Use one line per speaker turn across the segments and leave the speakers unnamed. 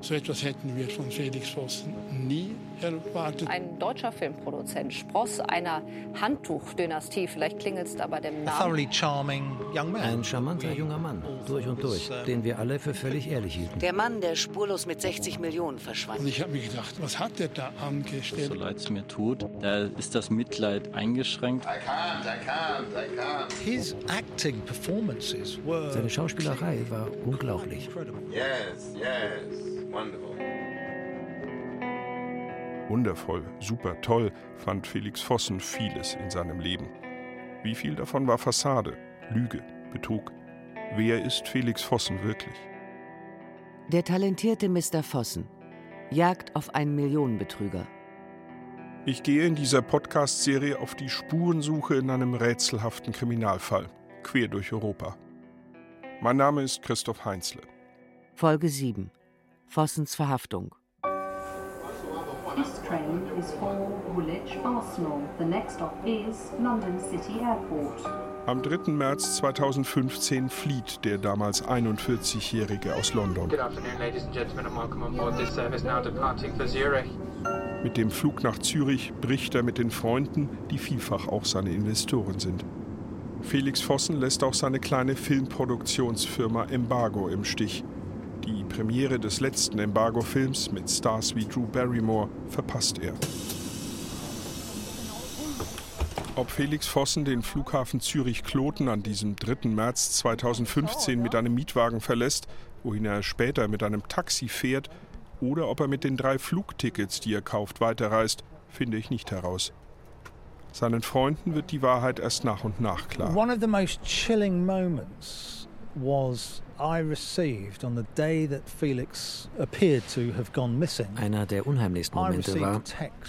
So etwas hätten wir von Felix Vossen nie erwartet.
Ein deutscher Filmproduzent, Spross einer Handtuchdynastie, vielleicht klingelt es aber dem Namen.
Ein charmanter junger Mann, durch und durch, den wir alle für völlig ehrlich hielten.
Der Mann, der spurlos mit 60 Millionen verschwand.
Und ich habe mir gedacht, was hat der da angestellt?
So leid es mir tut, da ist das Mitleid eingeschränkt.
I can't, I can't, I can't.
His acting performances were
Seine Schauspielerei war unglaublich.
Yes, yes. Wonderful.
Wundervoll, super toll fand Felix Vossen vieles in seinem Leben. Wie viel davon war Fassade, Lüge, Betrug? Wer ist Felix Vossen wirklich?
Der talentierte Mr. Vossen. Jagd auf einen Millionenbetrüger.
Ich gehe in dieser Podcast-Serie auf die Spurensuche in einem rätselhaften Kriminalfall, quer durch Europa. Mein Name ist Christoph Heinzle.
Folge 7. Vossens Verhaftung.
This train is for Woolwich, Arsenal. The next stop is London City Airport.
Am 3. März 2015 flieht der damals 41-Jährige aus London. Mit dem Flug nach Zürich bricht er mit den Freunden, die vielfach auch seine Investoren sind. Felix Vossen lässt auch seine kleine Filmproduktionsfirma Embargo im Stich. Die Premiere des letzten Embargo-Films mit Stars wie Drew Barrymore verpasst er. Ob Felix Vossen den Flughafen Zürich-Kloten an diesem 3. März 2015 mit einem Mietwagen verlässt, wohin er später mit einem Taxi fährt, oder ob er mit den drei Flugtickets, die er kauft, weiterreist, finde ich nicht heraus. Seinen Freunden wird die Wahrheit erst nach und nach klar.
One of the most chilling moments was
Einer der unheimlichsten Momente war,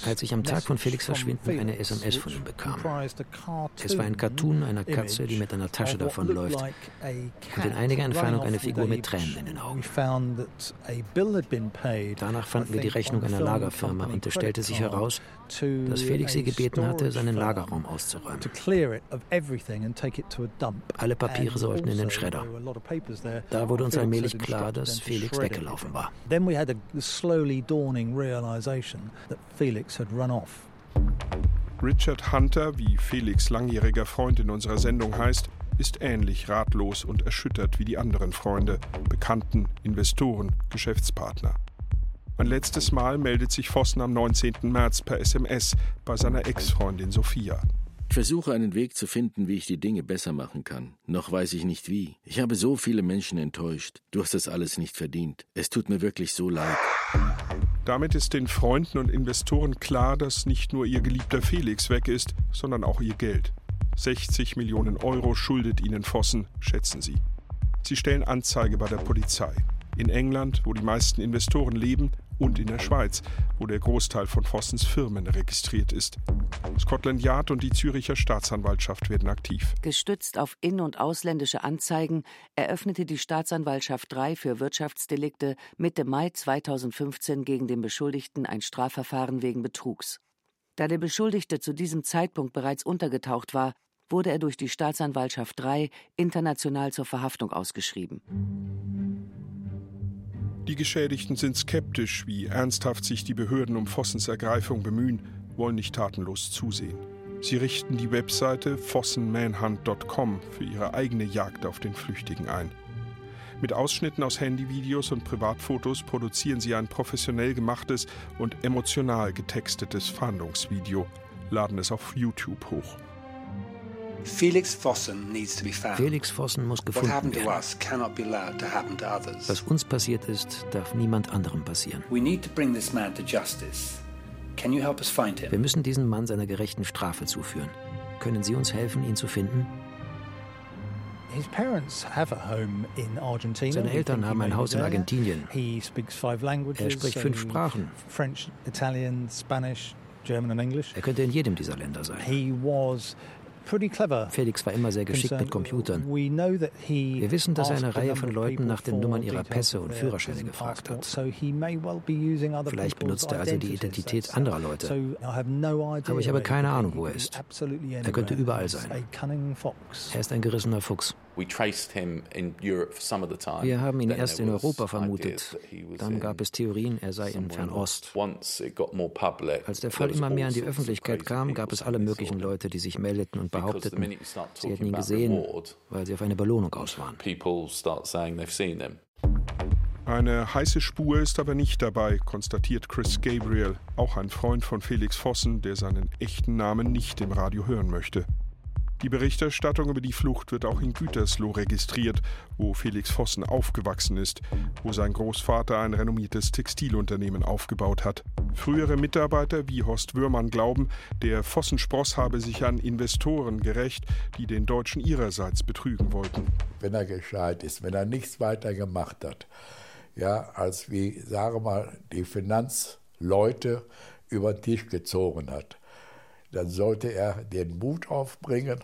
als ich am Tag von Felix Verschwinden eine SMS von ihm bekam. Es war ein Cartoon einer Katze, die mit einer Tasche davonläuft und in einiger Entfernung eine Figur mit Tränen in den Augen. Danach fanden wir die Rechnung einer Lagerfirma und es stellte sich heraus, dass Felix sie gebeten hatte, seinen Lagerraum auszuräumen. Alle Papiere sollten in den Schredder. Da wurde uns allmählich klar, dass Felix weggelaufen war.
Then we had a slowly dawning realization that Felix had run off.
Richard Hunter, wie Felix langjähriger Freund in unserer Sendung heißt, ist ähnlich ratlos und erschüttert wie die anderen Freunde, Bekannten, Investoren, Geschäftspartner. Ein letztes Mal meldet sich Vossen am 19. März per SMS bei seiner Ex-Freundin Sophia.
Ich versuche einen Weg zu finden, wie ich die Dinge besser machen kann. Noch weiß ich nicht wie. Ich habe so viele Menschen enttäuscht. Du hast das alles nicht verdient. Es tut mir wirklich so leid.
Damit ist den Freunden und Investoren klar, dass nicht nur ihr geliebter Felix weg ist, sondern auch ihr Geld. 60 Millionen Euro schuldet ihnen Vossen, schätzen sie. Sie stellen Anzeige bei der Polizei. In England, wo die meisten Investoren leben, und in der Schweiz, wo der Großteil von Vossens Firmen registriert ist. Scotland Yard und die Züricher Staatsanwaltschaft werden aktiv.
Gestützt auf in- und ausländische Anzeigen eröffnete die Staatsanwaltschaft 3 für Wirtschaftsdelikte Mitte Mai 2015 gegen den Beschuldigten ein Strafverfahren wegen Betrugs. Da der Beschuldigte zu diesem Zeitpunkt bereits untergetaucht war, wurde er durch die Staatsanwaltschaft 3 international zur Verhaftung ausgeschrieben.
Die Geschädigten sind skeptisch, wie ernsthaft sich die Behörden um Vossens Ergreifung bemühen, wollen nicht tatenlos zusehen. Sie richten die Webseite vossenmanhunt.com für ihre eigene Jagd auf den Flüchtigen ein. Mit Ausschnitten aus Handyvideos und Privatfotos produzieren sie ein professionell gemachtes und emotional getextetes Fahndungsvideo, laden es auf YouTube hoch.
Felix Vossen needs to be found.
Felix Vossen muss
What
gefunden
happened to
werden.
us cannot be allowed to happen to others.
Was uns passiert ist, darf niemand anderem passieren.
We need to bring this man to justice. Can you help us find him?
Wir müssen diesem Mann seiner gerechten Strafe zuführen. Können Sie uns helfen, ihn zu finden?
His parents have a home in Argentina.
Seine Eltern haben ein Haus
be
in. Argentinien.
He speaks five languages.
Er spricht fünf Sprachen.
French, Italian, Spanish, German and English.
Er könnte in jedem dieser Länder sein. Felix war immer sehr geschickt mit Computern. Wir wissen, dass er eine Reihe von Leuten nach den Nummern ihrer Pässe und Führerscheine gefragt hat. Vielleicht benutzt er also die Identität anderer Leute. Aber ich habe keine Ahnung, wo er ist. Er könnte überall sein. Er ist ein gerissener Fuchs. Wir haben ihn erst in Europa vermutet. Dann gab es Theorien, er sei in Fernost. Als der Fall immer mehr an die Öffentlichkeit kam, gab es alle möglichen Leute, die sich meldeten und behaupteten, sie hätten ihn gesehen, weil sie auf eine Belohnung aus waren.
Eine heiße Spur ist aber nicht dabei, konstatiert Chris Gabriel, auch ein Freund von Felix Vossen, der seinen echten Namen nicht im Radio hören möchte. Die Berichterstattung über die Flucht wird auch in Gütersloh registriert, wo Felix Vossen aufgewachsen ist, wo sein Großvater ein renommiertes Textilunternehmen aufgebaut hat. Frühere Mitarbeiter wie Horst Würmann glauben, der Vossenspross habe sich an Investoren gerecht, die den Deutschen ihrerseits betrügen wollten.
Wenn er gescheit ist, wenn er nichts weiter gemacht hat, ja, als wie, sage mal, die Finanzleute über den Tisch gezogen hat dann sollte er den Mut aufbringen,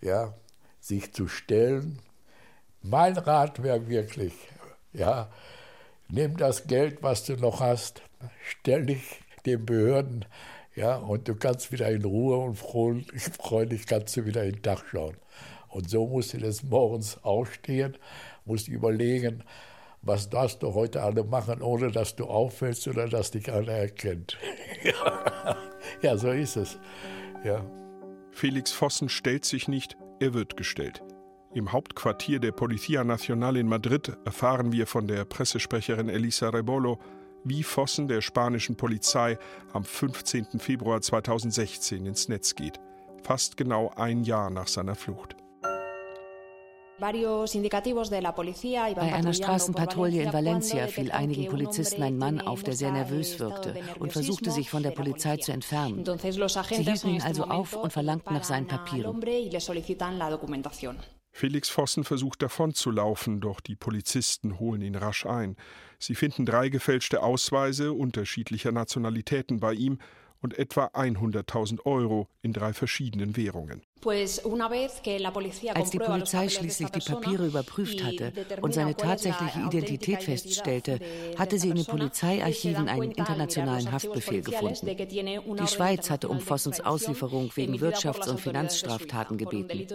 ja, sich zu stellen. Mein Rat wäre wirklich, ja, nimm das Geld, was du noch hast, stell dich den Behörden, ja, und du kannst wieder in Ruhe und freudig kannst du wieder in den Tag schauen. Und so musst du des Morgens aufstehen, musst überlegen, was darfst du heute alle machen, ohne dass du auffällst oder dass dich einer erkennt. ja. so ist es. Ja.
Felix Vossen stellt sich nicht, er wird gestellt. Im Hauptquartier der Policía Nacional in Madrid erfahren wir von der Pressesprecherin Elisa Rebolo, wie Vossen der spanischen Polizei am 15. Februar 2016 ins Netz geht. Fast genau ein Jahr nach seiner Flucht.
Bei einer Straßenpatrouille in Valencia fiel einigen Polizisten ein Mann auf, der sehr nervös wirkte und versuchte sich von der Polizei zu entfernen. Sie hielten ihn also auf und verlangten nach seinen Papieren.
Felix Vossen versucht davonzulaufen, doch die Polizisten holen ihn rasch ein. Sie finden drei gefälschte Ausweise unterschiedlicher Nationalitäten bei ihm und etwa 100.000 Euro in drei verschiedenen Währungen.
Als die Polizei schließlich die Papiere überprüft hatte und seine tatsächliche Identität feststellte, hatte sie in den Polizeiarchiven einen internationalen Haftbefehl gefunden. Die Schweiz hatte um Vossens Auslieferung wegen Wirtschafts- und Finanzstraftaten gebeten.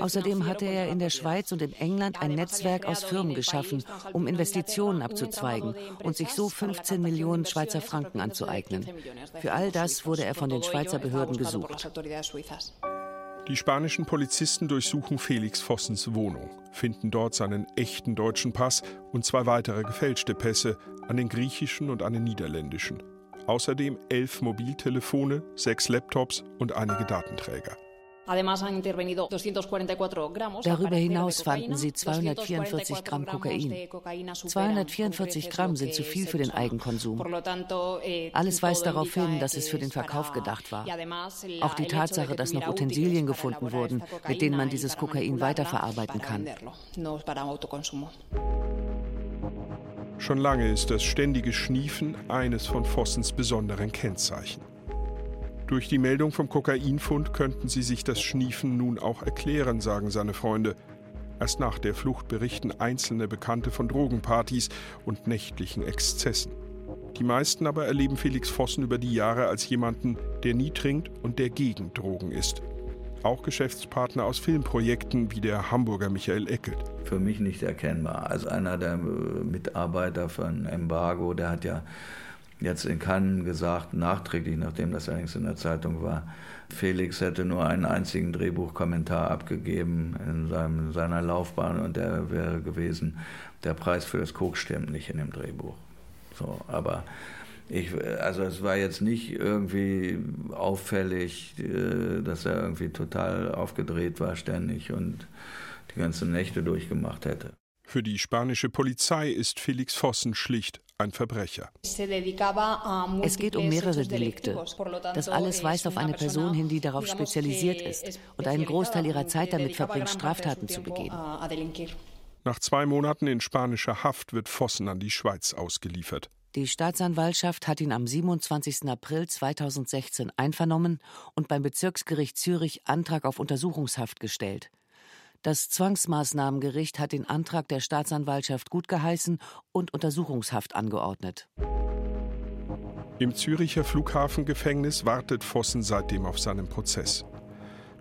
Außerdem hatte er in der Schweiz und in England ein Netzwerk aus Firmen geschaffen, um Investitionen abzuzweigen und sich so 15 Millionen Schweizer Franken anzueignen. Für all das wurde er von den Schweizer Behörden gesucht.
Die spanischen Polizisten durchsuchen Felix Vossens Wohnung, finden dort seinen echten deutschen Pass und zwei weitere gefälschte Pässe, an den griechischen und an den niederländischen. Außerdem elf Mobiltelefone, sechs Laptops und einige Datenträger.
Darüber hinaus fanden sie 244 Gramm Kokain. 244 Gramm sind zu viel für den Eigenkonsum. Eh, Alles weist darauf hin, dass es für den Verkauf gedacht war. Auch die Tatsache, dass noch Utensilien gefunden wurden, mit denen man dieses Kokain weiterverarbeiten kann.
Schon lange ist das ständige Schniefen eines von Vossens besonderen Kennzeichen. Durch die Meldung vom Kokainfund könnten sie sich das Schniefen nun auch erklären, sagen seine Freunde. Erst nach der Flucht berichten einzelne Bekannte von Drogenpartys und nächtlichen Exzessen. Die meisten aber erleben Felix Vossen über die Jahre als jemanden, der nie trinkt und der gegen Drogen ist. Auch Geschäftspartner aus Filmprojekten wie der Hamburger Michael Eckelt.
Für mich nicht erkennbar. Als einer der Mitarbeiter von Embargo, der hat ja jetzt in Cannes gesagt, nachträglich, nachdem das allerdings in der Zeitung war, Felix hätte nur einen einzigen Drehbuchkommentar abgegeben in seinem, seiner Laufbahn und der wäre gewesen, der Preis für das Koks stimmt nicht in dem Drehbuch. So, aber ich, also es war jetzt nicht irgendwie auffällig, äh, dass er irgendwie total aufgedreht war ständig und die ganzen Nächte durchgemacht hätte.
Für die spanische Polizei ist Felix Vossen schlicht ein Verbrecher.
Es geht um mehrere Delikte. Das alles weist auf eine Person hin, die darauf spezialisiert ist und einen Großteil ihrer Zeit damit verbringt, Straftaten zu begehen.
Nach zwei Monaten in spanischer Haft wird Vossen an die Schweiz ausgeliefert.
Die Staatsanwaltschaft hat ihn am 27. April 2016 einvernommen und beim Bezirksgericht Zürich Antrag auf Untersuchungshaft gestellt. Das Zwangsmaßnahmengericht hat den Antrag der Staatsanwaltschaft gutgeheißen und Untersuchungshaft angeordnet.
Im Züricher Flughafengefängnis wartet Vossen seitdem auf seinen Prozess.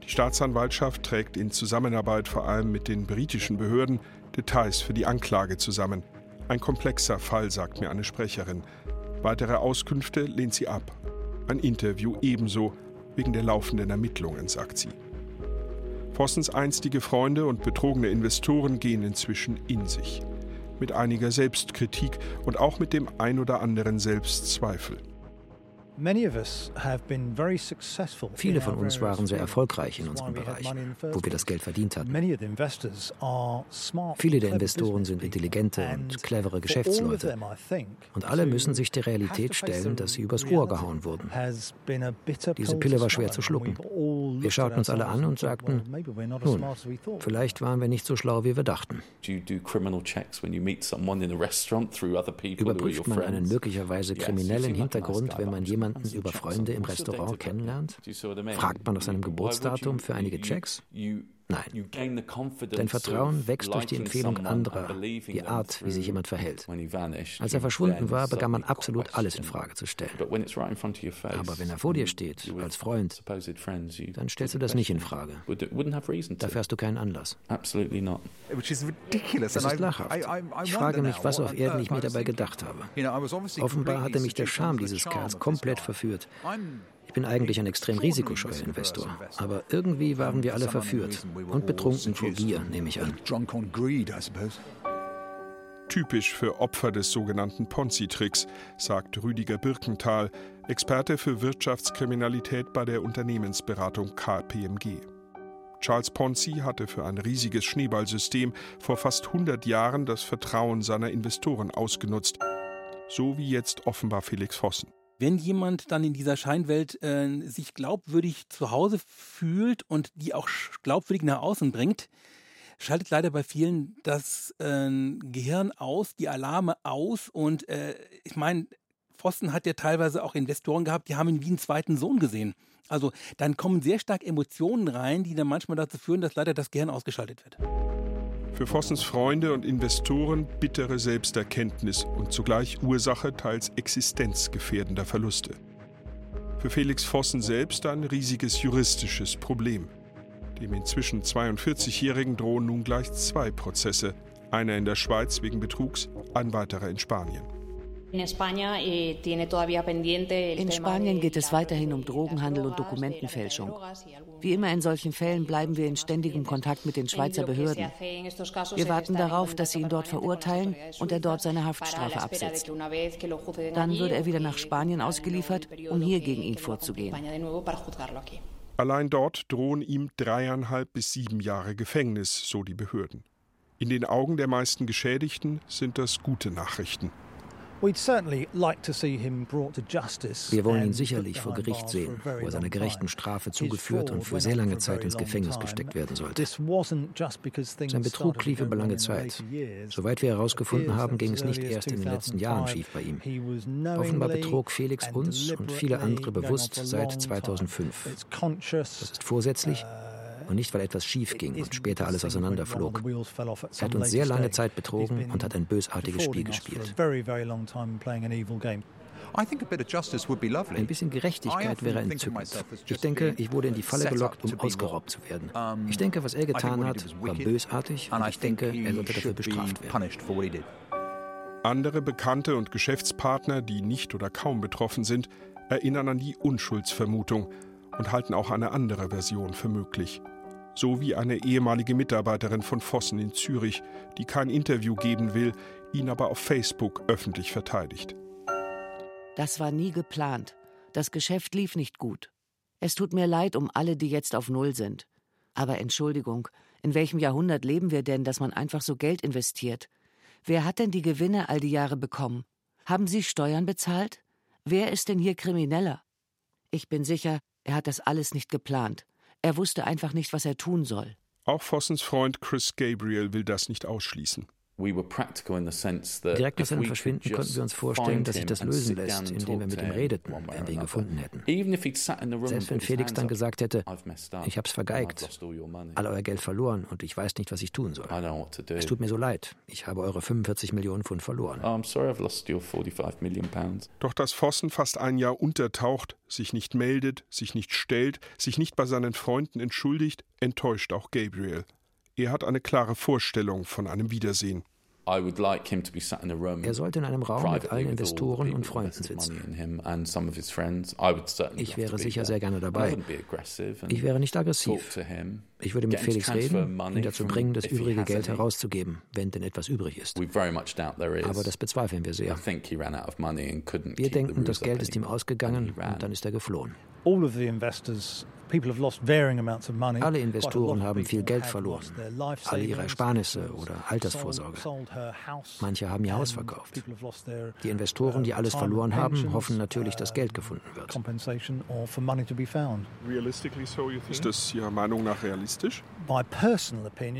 Die Staatsanwaltschaft trägt in Zusammenarbeit vor allem mit den britischen Behörden Details für die Anklage zusammen. Ein komplexer Fall, sagt mir eine Sprecherin. Weitere Auskünfte lehnt sie ab. Ein Interview ebenso, wegen der laufenden Ermittlungen, sagt sie. Vossens einstige Freunde und betrogene Investoren gehen inzwischen in sich. Mit einiger Selbstkritik und auch mit dem ein oder anderen Selbstzweifel.
Viele von uns waren sehr erfolgreich in unserem Bereich, wo wir das Geld verdient hatten. Viele der Investoren sind intelligente und clevere Geschäftsleute. Und alle müssen sich der Realität stellen, dass sie übers Ohr gehauen wurden. Diese Pille war schwer zu schlucken. Wir schauten uns alle an und sagten, nun, vielleicht waren wir nicht so schlau, wie wir dachten. Überprüft man einen möglicherweise kriminellen Hintergrund, wenn man jemanden über Freunde im Restaurant kennenlernt? Fragt man nach seinem Geburtsdatum für einige Checks? Nein. Dein Vertrauen wächst durch die Empfehlung anderer, die Art, wie sich jemand verhält. Als er verschwunden war, begann man absolut alles in Frage zu stellen. Aber wenn er vor dir steht, als Freund, dann stellst du das nicht in Frage. Dafür hast du keinen Anlass. Das ist lachhaft. Ich frage mich, was auf Erden ich mir dabei gedacht habe. Offenbar hatte mich der Charme dieses Kerls komplett verführt. Ich bin eigentlich ein extrem risikoscheuer Investor, aber irgendwie waren wir alle verführt und betrunken vor Gier, nehme ich an.
Typisch für Opfer des sogenannten Ponzi-Tricks, sagt Rüdiger Birkenthal, Experte für Wirtschaftskriminalität bei der Unternehmensberatung KPMG. Charles Ponzi hatte für ein riesiges Schneeballsystem vor fast 100 Jahren das Vertrauen seiner Investoren ausgenutzt, so wie jetzt offenbar Felix Vossen
wenn jemand dann in dieser Scheinwelt äh, sich glaubwürdig zu Hause fühlt und die auch glaubwürdig nach außen bringt, schaltet leider bei vielen das äh, Gehirn aus, die Alarme aus. Und äh, ich meine, Pfosten hat ja teilweise auch Investoren gehabt, die haben ihn wie einen zweiten Sohn gesehen. Also dann kommen sehr stark Emotionen rein, die dann manchmal dazu führen, dass leider das Gehirn ausgeschaltet wird.
Für Vossens Freunde und Investoren bittere Selbsterkenntnis und zugleich Ursache teils existenzgefährdender Verluste. Für Felix Vossen selbst ein riesiges juristisches Problem. Dem inzwischen 42-Jährigen drohen nun gleich zwei Prozesse, einer in der Schweiz wegen Betrugs, ein weiterer in Spanien.
In Spanien geht es weiterhin um Drogenhandel und Dokumentenfälschung. Wie immer in solchen Fällen bleiben wir in ständigem Kontakt mit den Schweizer Behörden. Wir warten darauf, dass sie ihn dort verurteilen und er dort seine Haftstrafe absetzt. Dann würde er wieder nach Spanien ausgeliefert, um hier gegen ihn vorzugehen.
Allein dort drohen ihm dreieinhalb bis sieben Jahre Gefängnis, so die Behörden. In den Augen der meisten Geschädigten sind das gute Nachrichten.
Wir wollen ihn sicherlich vor Gericht sehen, wo er seiner gerechten Strafe zugeführt und für sehr lange Zeit ins Gefängnis gesteckt werden sollte. Sein Betrug lief über lange Zeit. Soweit wir herausgefunden haben, ging es nicht erst in den letzten Jahren schief bei ihm. Offenbar betrog Felix uns und viele andere bewusst seit 2005. Das ist vorsätzlich und nicht, weil etwas schief ging und später alles auseinanderflog. Er hat uns sehr lange Zeit betrogen und hat ein bösartiges Spiel gespielt. Ein bisschen Gerechtigkeit wäre entzückend. Ich denke, ich wurde in die Falle gelockt, um ausgeraubt zu werden. Ich denke, was er getan hat, war bösartig und ich denke, er sollte dafür bestraft werden.
Andere Bekannte und Geschäftspartner, die nicht oder kaum betroffen sind, erinnern an die Unschuldsvermutung und halten auch eine andere Version für möglich sowie eine ehemalige Mitarbeiterin von Vossen in Zürich, die kein Interview geben will, ihn aber auf Facebook öffentlich verteidigt.
Das war nie geplant. Das Geschäft lief nicht gut. Es tut mir leid um alle, die jetzt auf Null sind. Aber Entschuldigung, in welchem Jahrhundert leben wir denn, dass man einfach so Geld investiert? Wer hat denn die Gewinne all die Jahre bekommen? Haben Sie Steuern bezahlt? Wer ist denn hier Krimineller? Ich bin sicher, er hat das alles nicht geplant. Er wusste einfach nicht, was er tun soll.
Auch Vossens Freund Chris Gabriel will das nicht ausschließen.
Direkt nach seinem Verschwinden konnten wir uns vorstellen, dass sich das lösen lässt, indem wir mit ihm redeten, wenn wir ihn gefunden hätten. Selbst wenn Felix dann gesagt hätte, ich hab's vergeigt, all euer Geld verloren und ich weiß nicht, was ich tun soll. Es tut mir so leid, ich habe eure 45 Millionen Pfund verloren.
Doch dass Vossen fast ein Jahr untertaucht, sich nicht meldet, sich nicht stellt, sich nicht bei seinen Freunden entschuldigt, enttäuscht auch Gabriel. Er hat eine klare Vorstellung von einem Wiedersehen.
Er sollte in einem Raum mit allen Investoren und Freunden sitzen. Ich wäre sicher sehr gerne dabei. Ich wäre nicht aggressiv. Ich würde mit Felix reden, ihn dazu bringen, das übrige Geld herauszugeben, wenn denn etwas übrig ist. Aber das bezweifeln wir sehr. Wir denken, das Geld ist ihm ausgegangen und dann ist er geflohen.
All of the investors
alle Investoren haben viel Geld verloren, alle ihre Ersparnisse oder Altersvorsorge. Manche haben ihr Haus verkauft. Die Investoren, die alles verloren haben, hoffen natürlich, dass Geld gefunden wird.
Ist das Ihrer Meinung nach realistisch?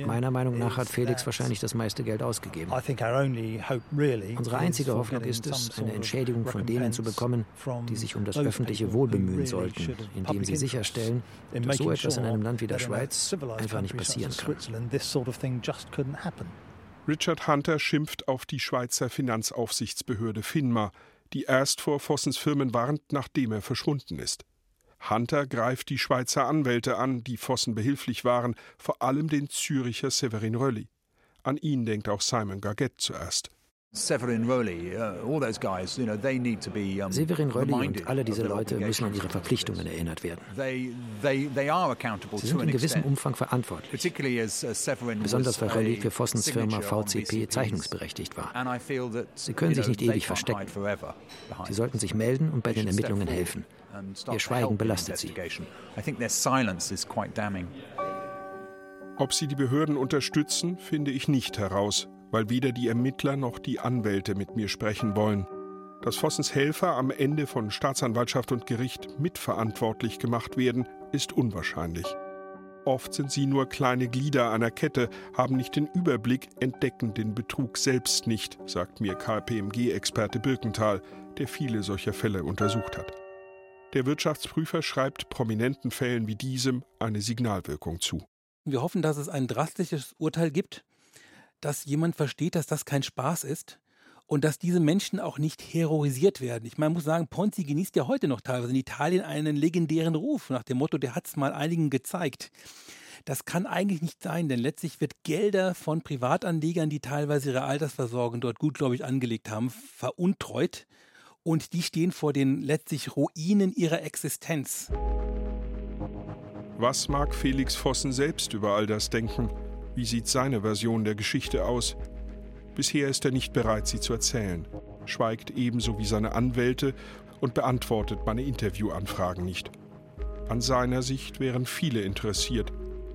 Meiner Meinung nach hat Felix wahrscheinlich das meiste Geld ausgegeben. Unsere einzige Hoffnung ist es, eine Entschädigung von denen zu bekommen, die sich um das öffentliche Wohl bemühen sollten, indem sie sicherstellen, dass so etwas in einem Land wie der Schweiz einfach nicht passieren kann.
Richard Hunter schimpft auf die Schweizer Finanzaufsichtsbehörde FINMA, die erst vor Vossens Firmen warnt, nachdem er verschwunden ist. Hunter greift die Schweizer Anwälte an, die Vossen behilflich waren, vor allem den Züricher Severin Rölli. An ihn denkt auch Simon Gargett zuerst.
Severin Rowley uh, und alle diese Leute müssen an ihre Verpflichtungen erinnert werden. Sie sind in gewissem Umfang verantwortlich, besonders weil Rowley für Vossens Firma VCP zeichnungsberechtigt war. Sie können sich nicht ewig verstecken. Sie sollten sich melden und bei den Ermittlungen helfen. Ihr Schweigen belastet sie.
Ob sie die Behörden unterstützen, finde ich nicht heraus weil weder die Ermittler noch die Anwälte mit mir sprechen wollen. Dass Vossens Helfer am Ende von Staatsanwaltschaft und Gericht mitverantwortlich gemacht werden, ist unwahrscheinlich. Oft sind sie nur kleine Glieder einer Kette, haben nicht den Überblick, entdecken den Betrug selbst nicht, sagt mir KPMG-Experte Birkenthal, der viele solcher Fälle untersucht hat. Der Wirtschaftsprüfer schreibt prominenten Fällen wie diesem eine Signalwirkung zu.
Wir hoffen, dass es ein drastisches Urteil gibt, dass jemand versteht, dass das kein Spaß ist und dass diese Menschen auch nicht heroisiert werden. Ich meine, muss sagen, Ponzi genießt ja heute noch teilweise in Italien einen legendären Ruf nach dem Motto, der hat es mal einigen gezeigt. Das kann eigentlich nicht sein, denn letztlich wird Gelder von Privatanlegern, die teilweise ihre Altersversorgung dort gutgläubig angelegt haben, veruntreut und die stehen vor den letztlich Ruinen ihrer Existenz.
Was mag Felix Vossen selbst über all das denken? Wie sieht seine Version der Geschichte aus? Bisher ist er nicht bereit, sie zu erzählen, schweigt ebenso wie seine Anwälte und beantwortet meine Interviewanfragen nicht. An seiner Sicht wären viele interessiert,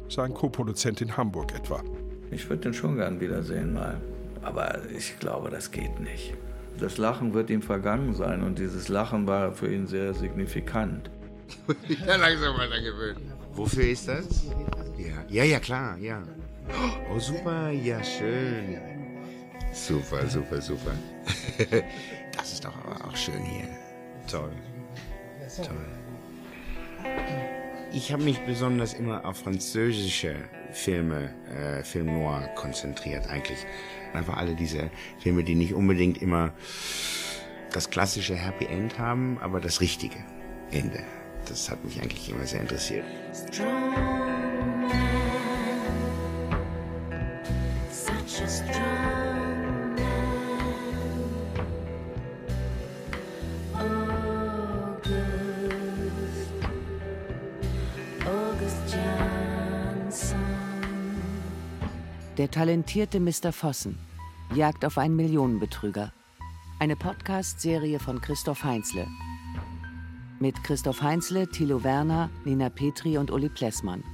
sein Co-Produzent in Hamburg etwa.
Ich würde den schon gern wiedersehen mal, aber ich glaube, das geht nicht. Das Lachen wird ihm vergangen sein und dieses Lachen war für ihn sehr signifikant.
ja, langsam mal gewöhnen. Wofür ist das? Ja, ja, ja, klar, ja. Oh, super, ja, schön. Super, super, super. Das ist doch aber auch schön hier. Toll. Toll. Ich habe mich besonders immer auf französische Filme, äh, Film Noir konzentriert eigentlich. Einfach alle diese Filme, die nicht unbedingt immer das klassische Happy End haben, aber das richtige Ende. Das hat mich eigentlich immer sehr interessiert. Strong.
Talentierte Mr. Vossen jagt auf einen Millionenbetrüger. Eine Podcast-Serie von Christoph Heinzle. Mit Christoph Heinzle, Thilo Werner, Nina Petri und Uli Plessmann.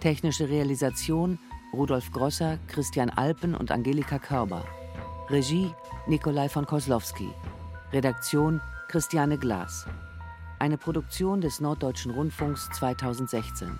Technische Realisation Rudolf Grosser, Christian Alpen und Angelika Körber. Regie Nikolai von Koslowski. Redaktion Christiane Glas. Eine Produktion des Norddeutschen Rundfunks 2016.